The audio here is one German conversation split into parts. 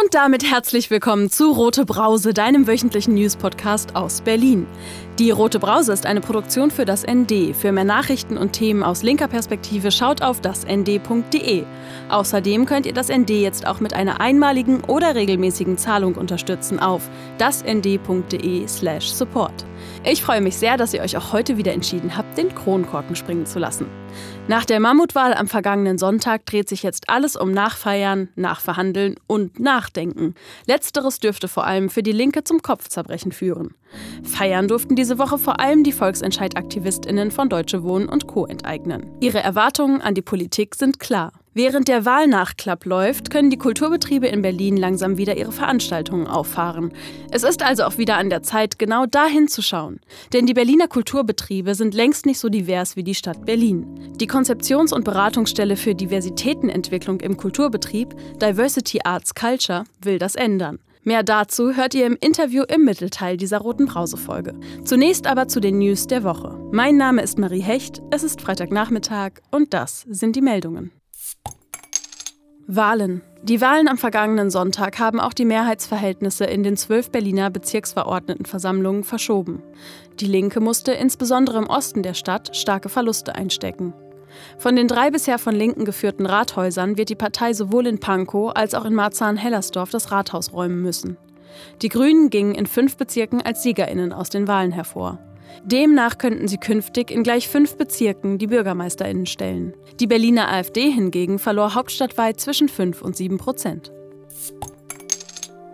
Und damit herzlich willkommen zu Rote Brause, deinem wöchentlichen News-Podcast aus Berlin. Die Rote Brause ist eine Produktion für das ND. Für mehr Nachrichten und Themen aus linker Perspektive schaut auf dasnd.de. Außerdem könnt ihr das ND jetzt auch mit einer einmaligen oder regelmäßigen Zahlung unterstützen auf dasnd.de/support. Ich freue mich sehr, dass ihr euch auch heute wieder entschieden habt, den Kronkorken springen zu lassen. Nach der Mammutwahl am vergangenen Sonntag dreht sich jetzt alles um Nachfeiern, Nachverhandeln und Nachdenken. Letzteres dürfte vor allem für die Linke zum Kopfzerbrechen führen. Feiern durften diese Woche vor allem die Volksentscheid-AktivistInnen von Deutsche Wohnen und Co. enteignen. Ihre Erwartungen an die Politik sind klar. Während der Wahlnachklapp läuft, können die Kulturbetriebe in Berlin langsam wieder ihre Veranstaltungen auffahren. Es ist also auch wieder an der Zeit, genau dahin zu schauen. Denn die Berliner Kulturbetriebe sind längst nicht so divers wie die Stadt Berlin. Die Konzeptions- und Beratungsstelle für Diversitätenentwicklung im Kulturbetrieb, Diversity Arts Culture, will das ändern. Mehr dazu hört ihr im Interview im Mittelteil dieser roten Brause-Folge. Zunächst aber zu den News der Woche. Mein Name ist Marie Hecht, es ist Freitagnachmittag und das sind die Meldungen. Wahlen. Die Wahlen am vergangenen Sonntag haben auch die Mehrheitsverhältnisse in den zwölf Berliner Bezirksverordnetenversammlungen verschoben. Die Linke musste insbesondere im Osten der Stadt starke Verluste einstecken. Von den drei bisher von Linken geführten Rathäusern wird die Partei sowohl in Pankow als auch in Marzahn-Hellersdorf das Rathaus räumen müssen. Die Grünen gingen in fünf Bezirken als SiegerInnen aus den Wahlen hervor. Demnach könnten sie künftig in gleich fünf Bezirken die BürgermeisterInnen stellen. Die Berliner AfD hingegen verlor hauptstadtweit zwischen 5 und 7 Prozent.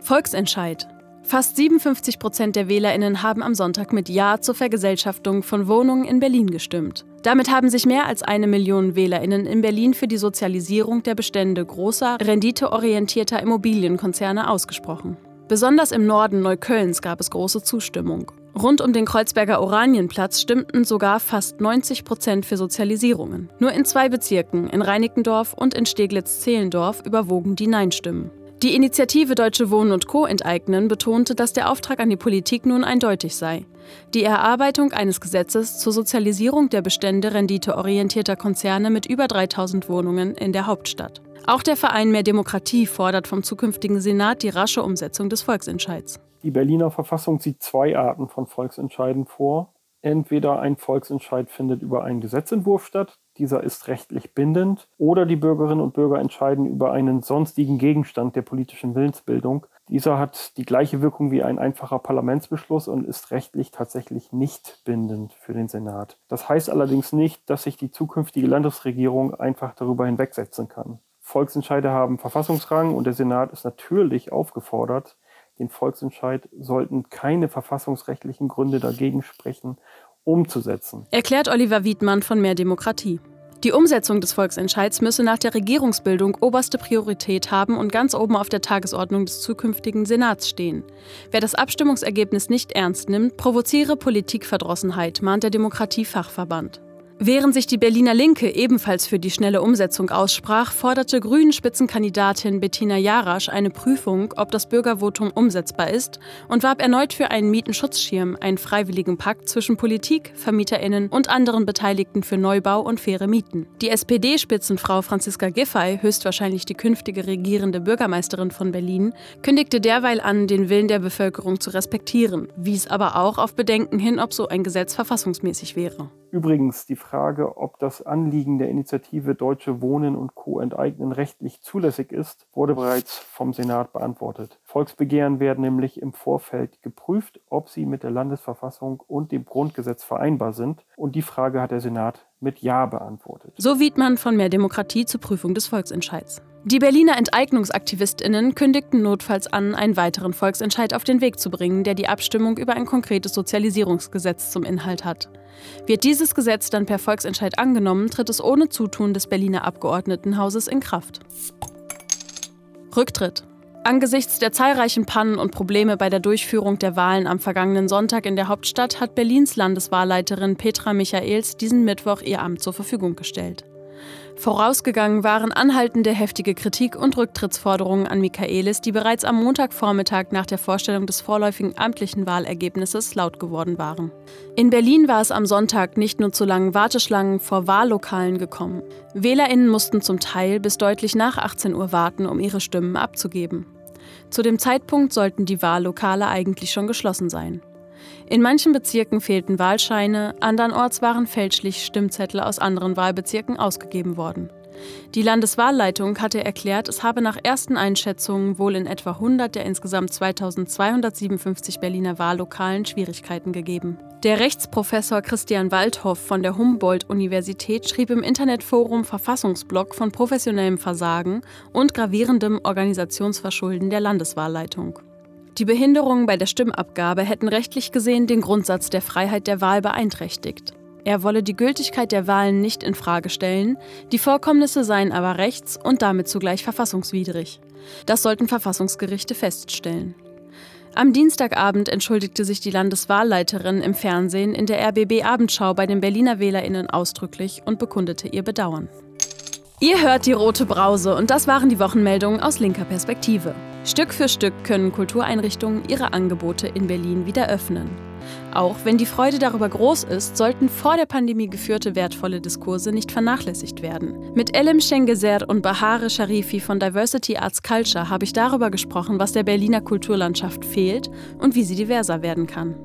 Volksentscheid. Fast 57 Prozent der WählerInnen haben am Sonntag mit Ja zur Vergesellschaftung von Wohnungen in Berlin gestimmt. Damit haben sich mehr als eine Million WählerInnen in Berlin für die Sozialisierung der Bestände großer, renditeorientierter Immobilienkonzerne ausgesprochen. Besonders im Norden Neuköllns gab es große Zustimmung. Rund um den Kreuzberger Oranienplatz stimmten sogar fast 90 Prozent für Sozialisierungen. Nur in zwei Bezirken, in Reinickendorf und in Steglitz-Zehlendorf, überwogen die Nein-Stimmen. Die Initiative Deutsche Wohnen und Co. enteignen betonte, dass der Auftrag an die Politik nun eindeutig sei. Die Erarbeitung eines Gesetzes zur Sozialisierung der Bestände renditeorientierter Konzerne mit über 3000 Wohnungen in der Hauptstadt. Auch der Verein Mehr Demokratie fordert vom zukünftigen Senat die rasche Umsetzung des Volksentscheids. Die Berliner Verfassung sieht zwei Arten von Volksentscheiden vor. Entweder ein Volksentscheid findet über einen Gesetzentwurf statt, dieser ist rechtlich bindend, oder die Bürgerinnen und Bürger entscheiden über einen sonstigen Gegenstand der politischen Willensbildung. Dieser hat die gleiche Wirkung wie ein einfacher Parlamentsbeschluss und ist rechtlich tatsächlich nicht bindend für den Senat. Das heißt allerdings nicht, dass sich die zukünftige Landesregierung einfach darüber hinwegsetzen kann. Volksentscheide haben Verfassungsrang und der Senat ist natürlich aufgefordert, den Volksentscheid sollten keine verfassungsrechtlichen Gründe dagegen sprechen, umzusetzen. Erklärt Oliver Wiedmann von Mehr Demokratie. Die Umsetzung des Volksentscheids müsse nach der Regierungsbildung oberste Priorität haben und ganz oben auf der Tagesordnung des zukünftigen Senats stehen. Wer das Abstimmungsergebnis nicht ernst nimmt, provoziere Politikverdrossenheit, mahnt der Demokratiefachverband. Während sich die Berliner Linke ebenfalls für die schnelle Umsetzung aussprach, forderte Grünen-Spitzenkandidatin Bettina Jarasch eine Prüfung, ob das Bürgervotum umsetzbar ist und warb erneut für einen Mietenschutzschirm, einen freiwilligen Pakt zwischen Politik, VermieterInnen und anderen Beteiligten für Neubau und faire Mieten. Die SPD-Spitzenfrau Franziska Giffey, höchstwahrscheinlich die künftige regierende Bürgermeisterin von Berlin, kündigte derweil an, den Willen der Bevölkerung zu respektieren, wies aber auch auf Bedenken hin, ob so ein Gesetz verfassungsmäßig wäre. Übrigens, die Frage, ob das Anliegen der Initiative Deutsche Wohnen und Co. enteignen rechtlich zulässig ist, wurde bereits vom Senat beantwortet. Volksbegehren werden nämlich im Vorfeld geprüft, ob sie mit der Landesverfassung und dem Grundgesetz vereinbar sind. Und die Frage hat der Senat mit Ja beantwortet. So Wiedmann von Mehr Demokratie zur Prüfung des Volksentscheids. Die Berliner Enteignungsaktivistinnen kündigten notfalls an, einen weiteren Volksentscheid auf den Weg zu bringen, der die Abstimmung über ein konkretes Sozialisierungsgesetz zum Inhalt hat. Wird dieses Gesetz dann per Volksentscheid angenommen, tritt es ohne Zutun des Berliner Abgeordnetenhauses in Kraft. Rücktritt. Angesichts der zahlreichen Pannen und Probleme bei der Durchführung der Wahlen am vergangenen Sonntag in der Hauptstadt hat Berlins Landeswahlleiterin Petra Michaels diesen Mittwoch ihr Amt zur Verfügung gestellt. Vorausgegangen waren anhaltende heftige Kritik und Rücktrittsforderungen an Michaelis, die bereits am Montagvormittag nach der Vorstellung des vorläufigen amtlichen Wahlergebnisses laut geworden waren. In Berlin war es am Sonntag nicht nur zu langen Warteschlangen vor Wahllokalen gekommen. Wählerinnen mussten zum Teil bis deutlich nach 18 Uhr warten, um ihre Stimmen abzugeben. Zu dem Zeitpunkt sollten die Wahllokale eigentlich schon geschlossen sein. In manchen Bezirken fehlten Wahlscheine, andernorts waren fälschlich Stimmzettel aus anderen Wahlbezirken ausgegeben worden. Die Landeswahlleitung hatte erklärt, es habe nach ersten Einschätzungen wohl in etwa 100 der insgesamt 2257 Berliner Wahllokalen Schwierigkeiten gegeben. Der Rechtsprofessor Christian Waldhoff von der Humboldt-Universität schrieb im Internetforum Verfassungsblock von professionellem Versagen und gravierendem Organisationsverschulden der Landeswahlleitung. Die Behinderungen bei der Stimmabgabe hätten rechtlich gesehen den Grundsatz der Freiheit der Wahl beeinträchtigt. Er wolle die Gültigkeit der Wahlen nicht in Frage stellen, die Vorkommnisse seien aber rechts- und damit zugleich verfassungswidrig. Das sollten Verfassungsgerichte feststellen. Am Dienstagabend entschuldigte sich die Landeswahlleiterin im Fernsehen in der RBB Abendschau bei den Berliner Wählerinnen ausdrücklich und bekundete ihr Bedauern. Ihr hört die rote Brause und das waren die Wochenmeldungen aus linker Perspektive. Stück für Stück können Kultureinrichtungen ihre Angebote in Berlin wieder öffnen. Auch wenn die Freude darüber groß ist, sollten vor der Pandemie geführte wertvolle Diskurse nicht vernachlässigt werden. Mit Elim Schengeser und Bahare Sharifi von Diversity Arts Culture habe ich darüber gesprochen, was der Berliner Kulturlandschaft fehlt und wie sie diverser werden kann.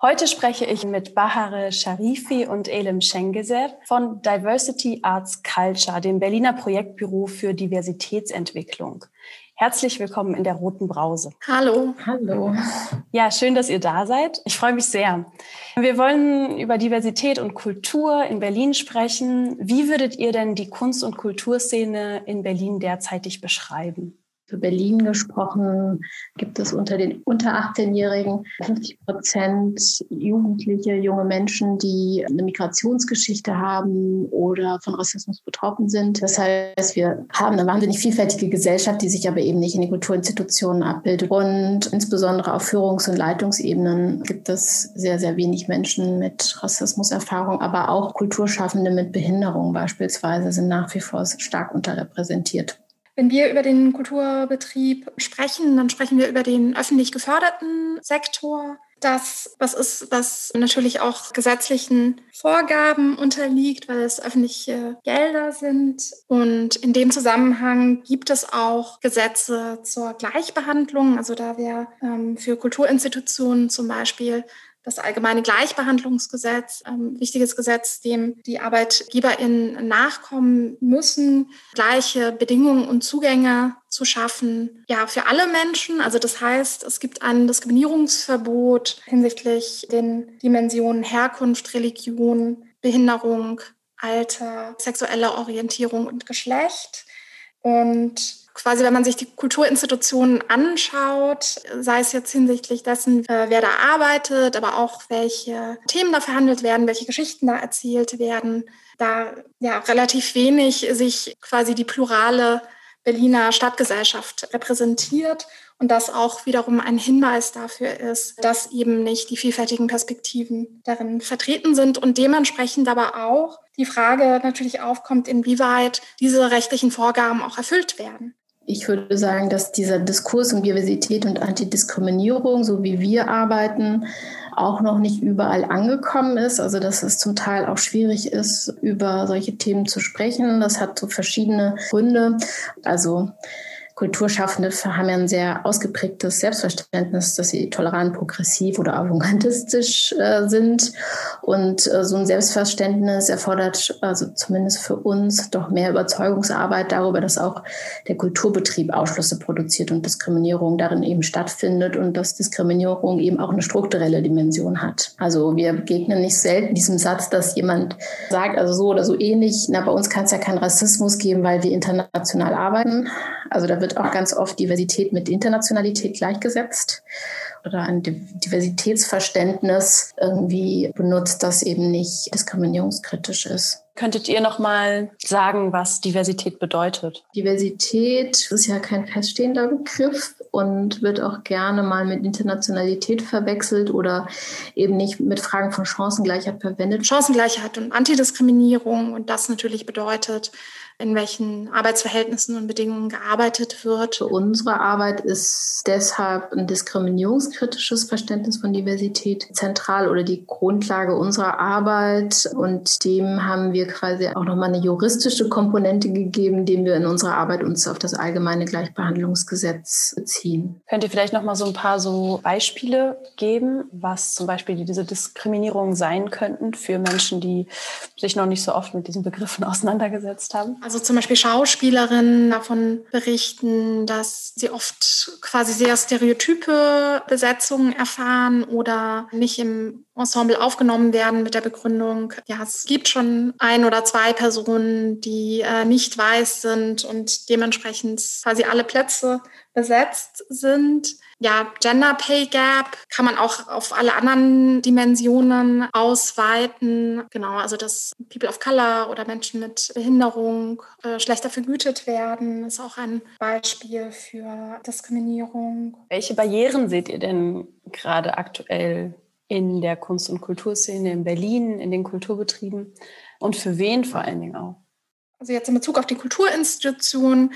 Heute spreche ich mit Bahare Sharifi und Elim Schengeser von Diversity Arts Culture, dem Berliner Projektbüro für Diversitätsentwicklung. Herzlich willkommen in der Roten Brause. Hallo. Hallo. Ja, schön, dass ihr da seid. Ich freue mich sehr. Wir wollen über Diversität und Kultur in Berlin sprechen. Wie würdet ihr denn die Kunst- und Kulturszene in Berlin derzeitig beschreiben? Für Berlin gesprochen gibt es unter den unter 18-Jährigen 50 Prozent Jugendliche, junge Menschen, die eine Migrationsgeschichte haben oder von Rassismus betroffen sind. Das heißt, wir haben eine wahnsinnig vielfältige Gesellschaft, die sich aber eben nicht in den Kulturinstitutionen abbildet. Und insbesondere auf Führungs- und Leitungsebenen gibt es sehr, sehr wenig Menschen mit Rassismuserfahrung, aber auch Kulturschaffende mit Behinderung beispielsweise sind nach wie vor stark unterrepräsentiert. Wenn wir über den Kulturbetrieb sprechen, dann sprechen wir über den öffentlich geförderten Sektor. Das, was ist, was natürlich auch gesetzlichen Vorgaben unterliegt, weil es öffentliche Gelder sind. Und in dem Zusammenhang gibt es auch Gesetze zur Gleichbehandlung. Also da wäre ähm, für Kulturinstitutionen zum Beispiel das allgemeine Gleichbehandlungsgesetz, ähm, wichtiges Gesetz, dem die ArbeitgeberInnen nachkommen müssen, gleiche Bedingungen und Zugänge zu schaffen, ja, für alle Menschen. Also das heißt, es gibt ein Diskriminierungsverbot hinsichtlich den Dimensionen Herkunft, Religion, Behinderung, Alter, sexuelle Orientierung und Geschlecht. Und quasi, wenn man sich die Kulturinstitutionen anschaut, sei es jetzt hinsichtlich dessen, äh, wer da arbeitet, aber auch welche Themen da verhandelt werden, welche Geschichten da erzählt werden, da ja relativ wenig sich quasi die plurale Berliner Stadtgesellschaft repräsentiert und das auch wiederum ein Hinweis dafür ist, dass eben nicht die vielfältigen Perspektiven darin vertreten sind und dementsprechend aber auch die Frage natürlich aufkommt, inwieweit diese rechtlichen Vorgaben auch erfüllt werden. Ich würde sagen, dass dieser Diskurs um Diversität und Antidiskriminierung, so wie wir arbeiten, auch noch nicht überall angekommen ist. Also dass es zum Teil auch schwierig ist, über solche Themen zu sprechen. Das hat so verschiedene Gründe. Also Kulturschaffende haben ja ein sehr ausgeprägtes Selbstverständnis, dass sie tolerant, progressiv oder avantgardistisch äh, sind. Und äh, so ein Selbstverständnis erfordert also zumindest für uns doch mehr Überzeugungsarbeit darüber, dass auch der Kulturbetrieb Ausschlüsse produziert und Diskriminierung darin eben stattfindet und dass Diskriminierung eben auch eine strukturelle Dimension hat. Also wir begegnen nicht selten diesem Satz, dass jemand sagt, also so oder so ähnlich, na, bei uns kann es ja keinen Rassismus geben, weil wir international arbeiten. Also da wird auch ganz oft Diversität mit Internationalität gleichgesetzt oder ein Diversitätsverständnis irgendwie benutzt, das eben nicht diskriminierungskritisch ist. Könntet ihr noch mal sagen, was Diversität bedeutet? Diversität ist ja kein feststehender Begriff und wird auch gerne mal mit Internationalität verwechselt oder eben nicht mit Fragen von Chancengleichheit verwendet. Chancengleichheit und Antidiskriminierung und das natürlich bedeutet, in welchen Arbeitsverhältnissen und Bedingungen gearbeitet wird. Für unsere Arbeit ist deshalb ein diskriminierungskritisches Verständnis von Diversität zentral oder die Grundlage unserer Arbeit. Und dem haben wir quasi auch nochmal eine juristische Komponente gegeben, indem wir in unserer Arbeit uns auf das allgemeine Gleichbehandlungsgesetz beziehen. Könnt ihr vielleicht nochmal so ein paar so Beispiele geben, was zum Beispiel diese Diskriminierungen sein könnten für Menschen, die sich noch nicht so oft mit diesen Begriffen auseinandergesetzt haben? Also zum Beispiel Schauspielerinnen davon berichten, dass sie oft quasi sehr stereotype Besetzungen erfahren oder nicht im Ensemble aufgenommen werden mit der Begründung, ja, es gibt schon ein oder zwei Personen, die äh, nicht weiß sind und dementsprechend quasi alle Plätze besetzt sind ja, Gender Pay Gap kann man auch auf alle anderen Dimensionen ausweiten. Genau, also dass People of Color oder Menschen mit Behinderung äh, schlechter vergütet werden, ist auch ein Beispiel für Diskriminierung. Welche Barrieren seht ihr denn gerade aktuell in der Kunst- und Kulturszene in Berlin, in den Kulturbetrieben und für wen vor allen Dingen auch? Also jetzt in Bezug auf die Kulturinstitutionen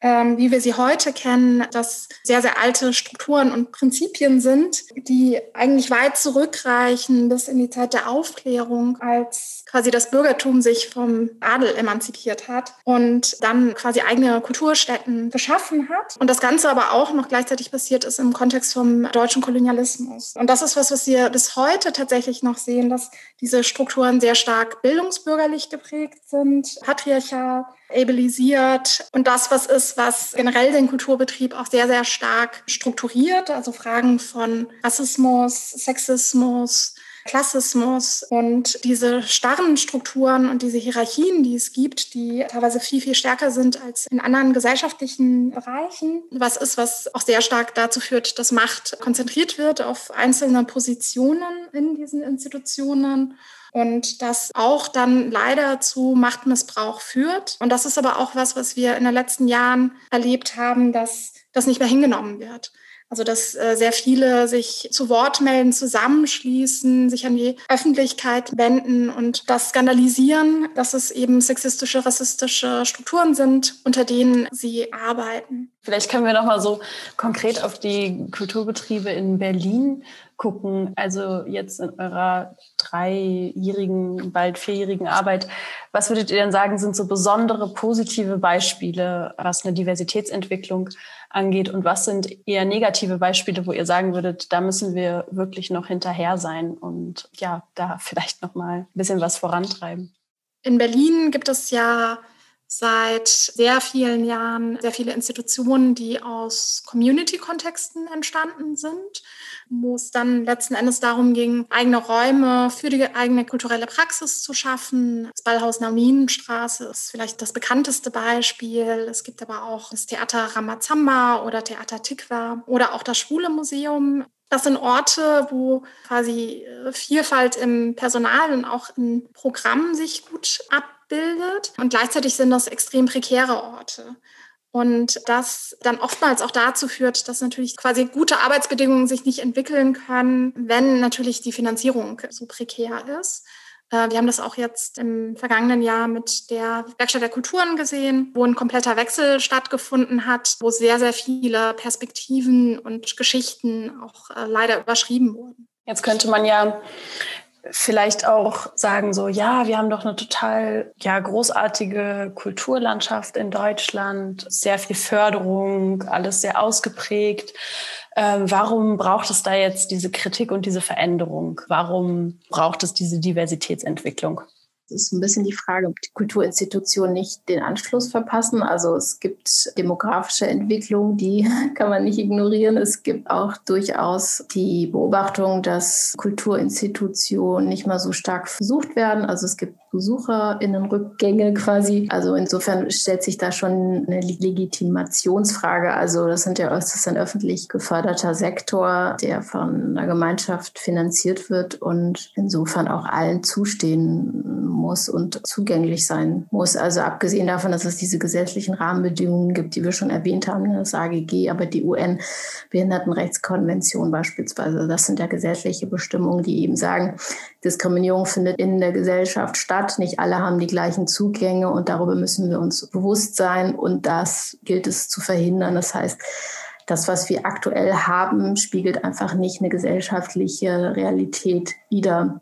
ähm, wie wir sie heute kennen, dass sehr, sehr alte Strukturen und Prinzipien sind, die eigentlich weit zurückreichen bis in die Zeit der Aufklärung, als quasi das Bürgertum sich vom Adel emanzipiert hat und dann quasi eigene Kulturstätten geschaffen hat. Und das Ganze aber auch noch gleichzeitig passiert ist im Kontext vom deutschen Kolonialismus. Und das ist was, was wir bis heute tatsächlich noch sehen, dass diese Strukturen sehr stark bildungsbürgerlich geprägt sind, patriarchal, ableisiert und das, was ist, was generell den Kulturbetrieb auch sehr, sehr stark strukturiert. Also Fragen von Rassismus, Sexismus, Klassismus und diese starren Strukturen und diese Hierarchien, die es gibt, die teilweise viel, viel stärker sind als in anderen gesellschaftlichen Bereichen. Was ist, was auch sehr stark dazu führt, dass Macht konzentriert wird auf einzelne Positionen in diesen Institutionen und das auch dann leider zu Machtmissbrauch führt. Und das ist aber auch was, was wir in den letzten Jahren erlebt haben, dass das nicht mehr hingenommen wird. Also dass äh, sehr viele sich zu Wort melden, zusammenschließen, sich an die Öffentlichkeit wenden und das skandalisieren, dass es eben sexistische, rassistische Strukturen sind, unter denen sie arbeiten. Vielleicht können wir noch mal so konkret auf die Kulturbetriebe in Berlin gucken. Also jetzt in eurer dreijährigen, bald vierjährigen Arbeit, was würdet ihr denn sagen, sind so besondere positive Beispiele, was eine Diversitätsentwicklung angeht? Und was sind eher negative Beispiele, wo ihr sagen würdet, da müssen wir wirklich noch hinterher sein und ja, da vielleicht noch mal ein bisschen was vorantreiben? In Berlin gibt es ja seit sehr vielen Jahren sehr viele Institutionen, die aus Community-Kontexten entstanden sind, wo es dann letzten Endes darum ging, eigene Räume für die eigene kulturelle Praxis zu schaffen. Das Ballhaus Nauninenstraße ist vielleicht das bekannteste Beispiel. Es gibt aber auch das Theater Ramazamba oder Theater Tikva oder auch das Schwule Museum. Das sind Orte, wo quasi äh, Vielfalt im Personal und auch im Programm sich gut ab bildet. Und gleichzeitig sind das extrem prekäre Orte. Und das dann oftmals auch dazu führt, dass natürlich quasi gute Arbeitsbedingungen sich nicht entwickeln können, wenn natürlich die Finanzierung so prekär ist. Äh, wir haben das auch jetzt im vergangenen Jahr mit der Werkstatt der Kulturen gesehen, wo ein kompletter Wechsel stattgefunden hat, wo sehr, sehr viele Perspektiven und Geschichten auch äh, leider überschrieben wurden. Jetzt könnte man ja vielleicht auch sagen so, ja, wir haben doch eine total ja großartige Kulturlandschaft in Deutschland, sehr viel Förderung, alles sehr ausgeprägt. Ähm, warum braucht es da jetzt diese Kritik und diese Veränderung? Warum braucht es diese Diversitätsentwicklung? Ist ein bisschen die Frage, ob die Kulturinstitutionen nicht den Anschluss verpassen. Also es gibt demografische Entwicklungen, die kann man nicht ignorieren. Es gibt auch durchaus die Beobachtung, dass Kulturinstitutionen nicht mal so stark versucht werden. Also es gibt Besucherinnenrückgänge quasi. Also insofern stellt sich da schon eine Legitimationsfrage. Also das sind ja das ein öffentlich geförderter Sektor, der von einer Gemeinschaft finanziert wird und insofern auch allen zustehen muss und zugänglich sein muss. Also abgesehen davon, dass es diese gesetzlichen Rahmenbedingungen gibt, die wir schon erwähnt haben, das AGG, aber die UN-Behindertenrechtskonvention beispielsweise, das sind ja gesetzliche Bestimmungen, die eben sagen, Diskriminierung findet in der Gesellschaft statt. Nicht alle haben die gleichen Zugänge und darüber müssen wir uns bewusst sein und das gilt es zu verhindern. Das heißt, das, was wir aktuell haben, spiegelt einfach nicht eine gesellschaftliche Realität wider.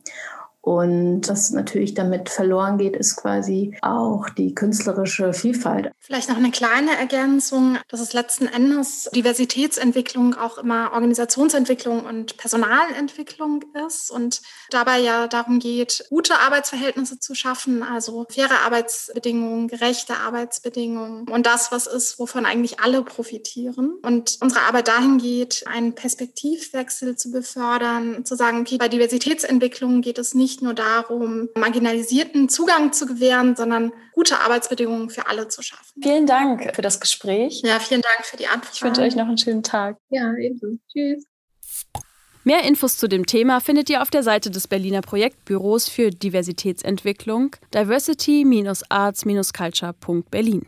Und was natürlich damit verloren geht, ist quasi auch die künstlerische Vielfalt. Vielleicht noch eine kleine Ergänzung, dass es letzten Endes Diversitätsentwicklung auch immer Organisationsentwicklung und Personalentwicklung ist und dabei ja darum geht, gute Arbeitsverhältnisse zu schaffen, also faire Arbeitsbedingungen, gerechte Arbeitsbedingungen und das, was ist, wovon eigentlich alle profitieren. Und unsere Arbeit dahin geht, einen Perspektivwechsel zu befördern, zu sagen, okay, bei Diversitätsentwicklung geht es nicht nicht nur darum, Marginalisierten Zugang zu gewähren, sondern gute Arbeitsbedingungen für alle zu schaffen. Vielen Dank für das Gespräch. Ja, vielen Dank für die Antwort. Ich wünsche euch noch einen schönen Tag. Ja, ebenso. Tschüss. Mehr Infos zu dem Thema findet ihr auf der Seite des Berliner Projektbüros für Diversitätsentwicklung diversity-arts-culture.berlin.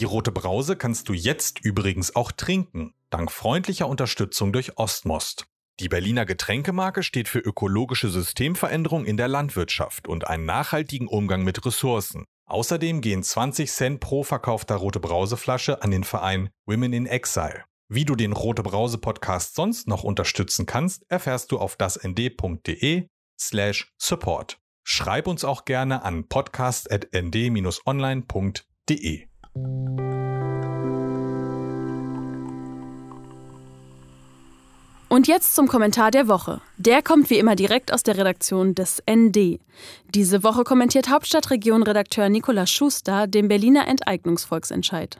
Die rote Brause kannst du jetzt übrigens auch trinken, dank freundlicher Unterstützung durch Ostmost. Die Berliner Getränkemarke steht für ökologische Systemveränderung in der Landwirtschaft und einen nachhaltigen Umgang mit Ressourcen. Außerdem gehen 20 Cent pro verkaufter rote Brauseflasche an den Verein Women in Exile. Wie du den Rote Brause Podcast sonst noch unterstützen kannst, erfährst du auf dasnd.de slash support. Schreib uns auch gerne an podcast.nd-online.de. Und jetzt zum Kommentar der Woche. Der kommt wie immer direkt aus der Redaktion des ND. Diese Woche kommentiert Hauptstadtregion-Redakteur Nikolaus Schuster den Berliner Enteignungsvolksentscheid.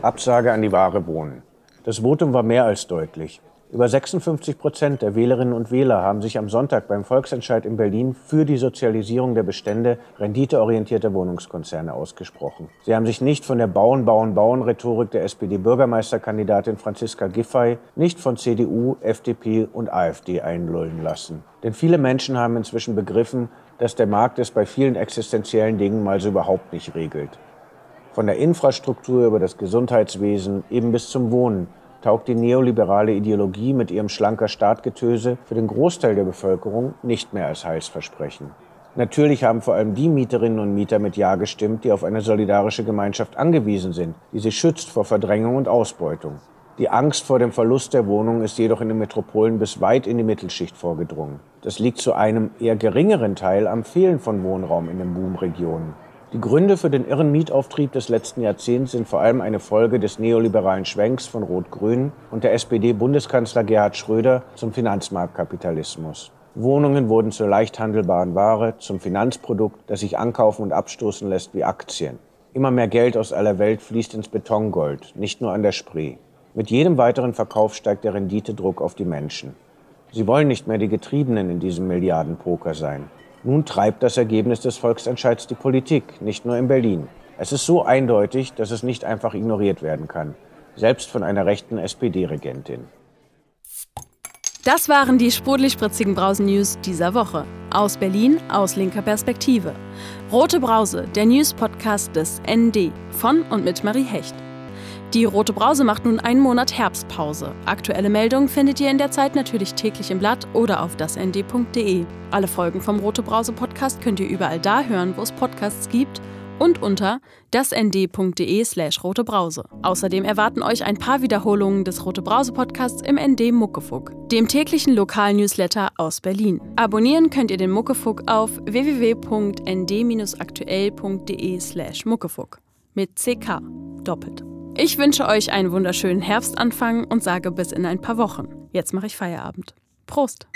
Absage an die Ware Wohnen. Das Votum war mehr als deutlich. Über 56 Prozent der Wählerinnen und Wähler haben sich am Sonntag beim Volksentscheid in Berlin für die Sozialisierung der Bestände renditeorientierter Wohnungskonzerne ausgesprochen. Sie haben sich nicht von der Bauen, Bauen, Bauen-Rhetorik der SPD-Bürgermeisterkandidatin Franziska Giffey, nicht von CDU, FDP und AfD einlullen lassen. Denn viele Menschen haben inzwischen begriffen, dass der Markt es bei vielen existenziellen Dingen mal so überhaupt nicht regelt. Von der Infrastruktur über das Gesundheitswesen eben bis zum Wohnen taugt die neoliberale Ideologie mit ihrem schlanker Staatgetöse für den Großteil der Bevölkerung nicht mehr als Heilsversprechen. Natürlich haben vor allem die Mieterinnen und Mieter mit Ja gestimmt, die auf eine solidarische Gemeinschaft angewiesen sind, die sie schützt vor Verdrängung und Ausbeutung. Die Angst vor dem Verlust der Wohnung ist jedoch in den Metropolen bis weit in die Mittelschicht vorgedrungen. Das liegt zu einem eher geringeren Teil am Fehlen von Wohnraum in den Boomregionen. Die Gründe für den irren Mietauftrieb des letzten Jahrzehnts sind vor allem eine Folge des neoliberalen Schwenks von Rot-Grün und der SPD-Bundeskanzler Gerhard Schröder zum Finanzmarktkapitalismus. Wohnungen wurden zur leicht handelbaren Ware, zum Finanzprodukt, das sich ankaufen und abstoßen lässt wie Aktien. Immer mehr Geld aus aller Welt fließt ins Betongold, nicht nur an der Spree. Mit jedem weiteren Verkauf steigt der Renditedruck auf die Menschen. Sie wollen nicht mehr die Getriebenen in diesem Milliardenpoker sein. Nun treibt das Ergebnis des Volksentscheids die Politik, nicht nur in Berlin. Es ist so eindeutig, dass es nicht einfach ignoriert werden kann, selbst von einer rechten SPD-Regentin. Das waren die sprudelig-spritzigen Brausen-News dieser Woche. Aus Berlin, aus linker Perspektive. Rote Brause, der News-Podcast des ND von und mit Marie Hecht. Die Rote Brause macht nun einen Monat Herbstpause. Aktuelle Meldungen findet ihr in der Zeit natürlich täglich im Blatt oder auf dasnd.de. Alle Folgen vom Rote Brause Podcast könnt ihr überall da hören, wo es Podcasts gibt und unter dasnd.de slash rote Brause. Außerdem erwarten euch ein paar Wiederholungen des Rote Brause Podcasts im ND Muckefuck, dem täglichen Lokal-Newsletter aus Berlin. Abonnieren könnt ihr den Muckefuck auf www.nd-aktuell.de slash muckefuck mit CK doppelt. Ich wünsche euch einen wunderschönen Herbstanfang und sage bis in ein paar Wochen. Jetzt mache ich Feierabend. Prost!